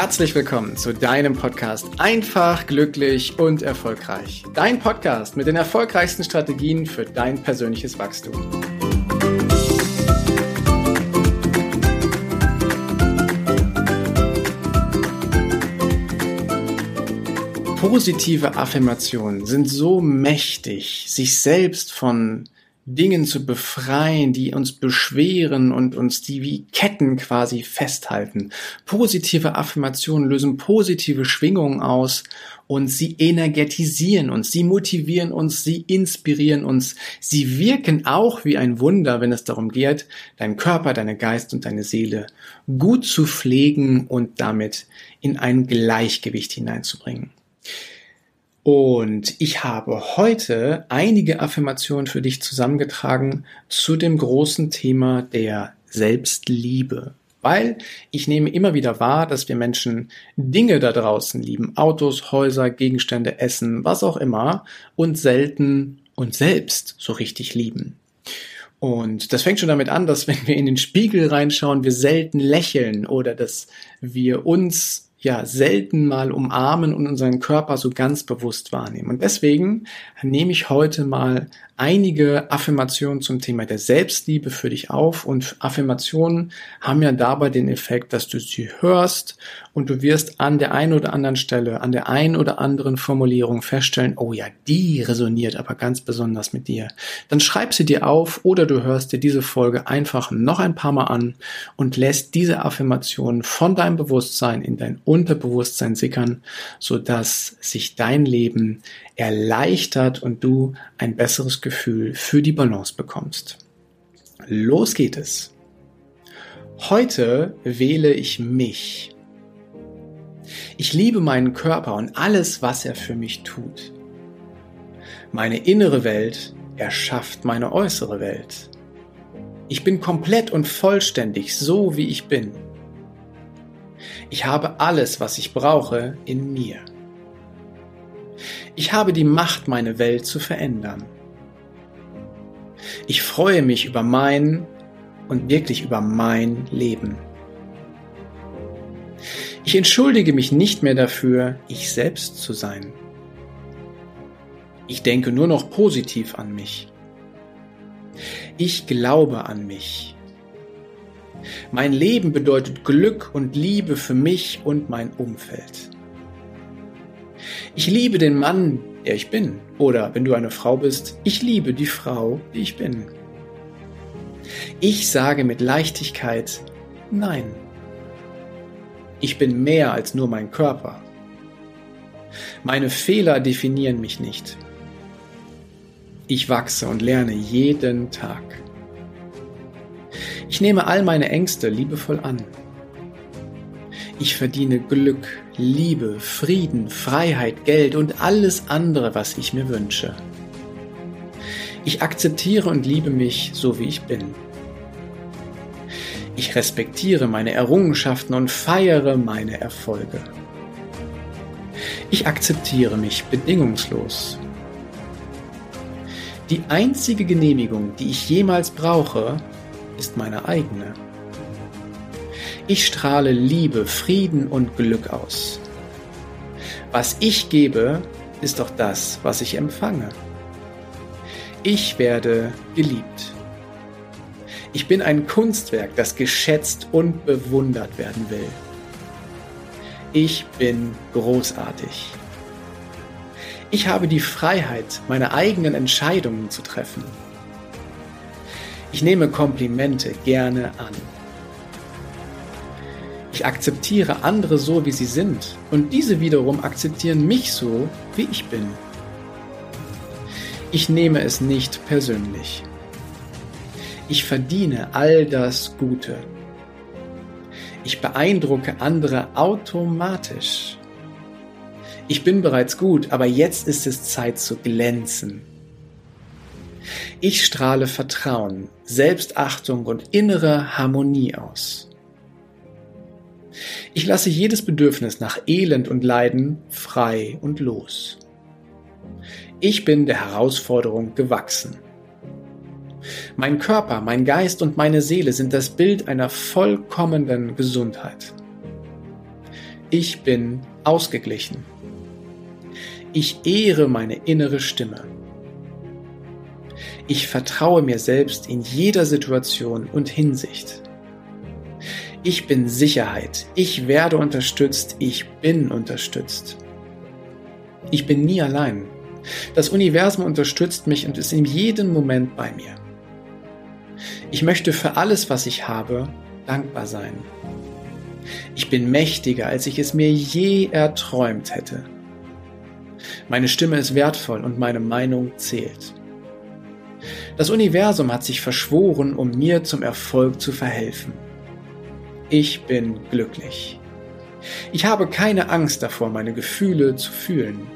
Herzlich willkommen zu deinem Podcast Einfach, glücklich und erfolgreich. Dein Podcast mit den erfolgreichsten Strategien für dein persönliches Wachstum. Positive Affirmationen sind so mächtig, sich selbst von Dingen zu befreien, die uns beschweren und uns die wie Ketten quasi festhalten. Positive Affirmationen lösen positive Schwingungen aus und sie energetisieren uns, sie motivieren uns, sie inspirieren uns. Sie wirken auch wie ein Wunder, wenn es darum geht, deinen Körper, deine Geist und deine Seele gut zu pflegen und damit in ein Gleichgewicht hineinzubringen. Und ich habe heute einige Affirmationen für dich zusammengetragen zu dem großen Thema der Selbstliebe. Weil ich nehme immer wieder wahr, dass wir Menschen Dinge da draußen lieben, Autos, Häuser, Gegenstände, Essen, was auch immer, und selten uns selbst so richtig lieben. Und das fängt schon damit an, dass wenn wir in den Spiegel reinschauen, wir selten lächeln oder dass wir uns ja selten mal umarmen und unseren Körper so ganz bewusst wahrnehmen. Und deswegen nehme ich heute mal einige Affirmationen zum Thema der Selbstliebe für dich auf und Affirmationen haben ja dabei den Effekt, dass du sie hörst und du wirst an der einen oder anderen Stelle, an der einen oder anderen Formulierung feststellen, oh ja, die resoniert aber ganz besonders mit dir. Dann schreib sie dir auf oder du hörst dir diese Folge einfach noch ein paar Mal an und lässt diese Affirmationen von deinem Bewusstsein in dein Unterbewusstsein sickern, sodass sich dein Leben erleichtert und du ein besseres Gefühl für die Balance bekommst. Los geht es. Heute wähle ich mich. Ich liebe meinen Körper und alles, was er für mich tut. Meine innere Welt erschafft meine äußere Welt. Ich bin komplett und vollständig so, wie ich bin. Ich habe alles, was ich brauche, in mir. Ich habe die Macht, meine Welt zu verändern. Ich freue mich über mein und wirklich über mein Leben. Ich entschuldige mich nicht mehr dafür, ich selbst zu sein. Ich denke nur noch positiv an mich. Ich glaube an mich. Mein Leben bedeutet Glück und Liebe für mich und mein Umfeld. Ich liebe den Mann, der ich bin. Oder wenn du eine Frau bist, ich liebe die Frau, die ich bin. Ich sage mit Leichtigkeit Nein. Ich bin mehr als nur mein Körper. Meine Fehler definieren mich nicht. Ich wachse und lerne jeden Tag. Ich nehme all meine Ängste liebevoll an. Ich verdiene Glück, Liebe, Frieden, Freiheit, Geld und alles andere, was ich mir wünsche. Ich akzeptiere und liebe mich so, wie ich bin. Ich respektiere meine Errungenschaften und feiere meine Erfolge. Ich akzeptiere mich bedingungslos. Die einzige Genehmigung, die ich jemals brauche, ist meine eigene. Ich strahle Liebe, Frieden und Glück aus. Was ich gebe, ist doch das, was ich empfange. Ich werde geliebt. Ich bin ein Kunstwerk, das geschätzt und bewundert werden will. Ich bin großartig. Ich habe die Freiheit, meine eigenen Entscheidungen zu treffen. Ich nehme Komplimente gerne an. Ich akzeptiere andere so, wie sie sind und diese wiederum akzeptieren mich so, wie ich bin. Ich nehme es nicht persönlich. Ich verdiene all das Gute. Ich beeindrucke andere automatisch. Ich bin bereits gut, aber jetzt ist es Zeit zu glänzen. Ich strahle Vertrauen, Selbstachtung und innere Harmonie aus. Ich lasse jedes Bedürfnis nach Elend und Leiden frei und los. Ich bin der Herausforderung gewachsen. Mein Körper, mein Geist und meine Seele sind das Bild einer vollkommenen Gesundheit. Ich bin ausgeglichen. Ich ehre meine innere Stimme. Ich vertraue mir selbst in jeder Situation und Hinsicht. Ich bin Sicherheit. Ich werde unterstützt. Ich bin unterstützt. Ich bin nie allein. Das Universum unterstützt mich und ist in jedem Moment bei mir. Ich möchte für alles, was ich habe, dankbar sein. Ich bin mächtiger, als ich es mir je erträumt hätte. Meine Stimme ist wertvoll und meine Meinung zählt. Das Universum hat sich verschworen, um mir zum Erfolg zu verhelfen. Ich bin glücklich. Ich habe keine Angst davor, meine Gefühle zu fühlen.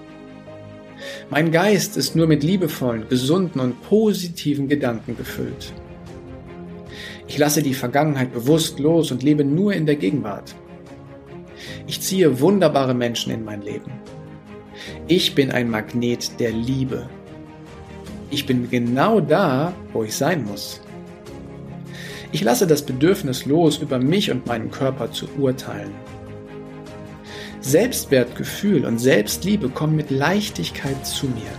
Mein Geist ist nur mit liebevollen, gesunden und positiven Gedanken gefüllt. Ich lasse die Vergangenheit bewusst los und lebe nur in der Gegenwart. Ich ziehe wunderbare Menschen in mein Leben. Ich bin ein Magnet der Liebe. Ich bin genau da, wo ich sein muss. Ich lasse das Bedürfnis los, über mich und meinen Körper zu urteilen. Selbstwertgefühl und Selbstliebe kommen mit Leichtigkeit zu mir.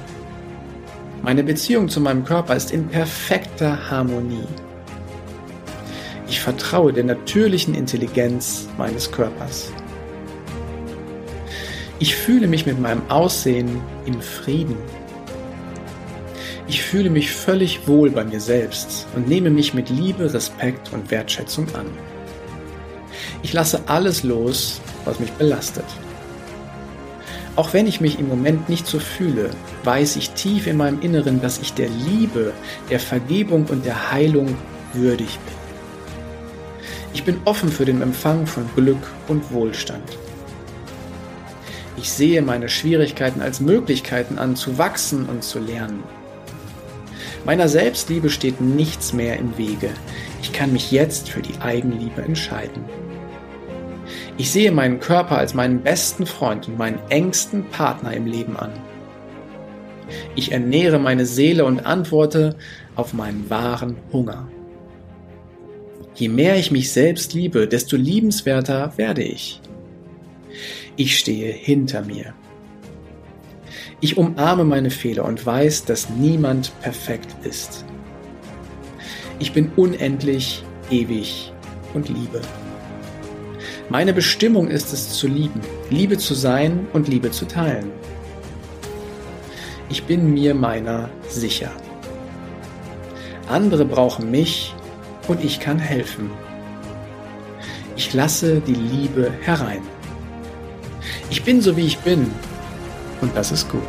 Meine Beziehung zu meinem Körper ist in perfekter Harmonie. Ich vertraue der natürlichen Intelligenz meines Körpers. Ich fühle mich mit meinem Aussehen im Frieden. Ich fühle mich völlig wohl bei mir selbst und nehme mich mit Liebe, Respekt und Wertschätzung an. Ich lasse alles los, was mich belastet. Auch wenn ich mich im Moment nicht so fühle, weiß ich tief in meinem Inneren, dass ich der Liebe, der Vergebung und der Heilung würdig bin. Ich bin offen für den Empfang von Glück und Wohlstand. Ich sehe meine Schwierigkeiten als Möglichkeiten an, zu wachsen und zu lernen. Meiner Selbstliebe steht nichts mehr im Wege. Ich kann mich jetzt für die Eigenliebe entscheiden. Ich sehe meinen Körper als meinen besten Freund und meinen engsten Partner im Leben an. Ich ernähre meine Seele und antworte auf meinen wahren Hunger. Je mehr ich mich selbst liebe, desto liebenswerter werde ich. Ich stehe hinter mir. Ich umarme meine Fehler und weiß, dass niemand perfekt ist. Ich bin unendlich, ewig und liebe. Meine Bestimmung ist es zu lieben, Liebe zu sein und Liebe zu teilen. Ich bin mir meiner sicher. Andere brauchen mich und ich kann helfen. Ich lasse die Liebe herein. Ich bin so wie ich bin und das ist gut.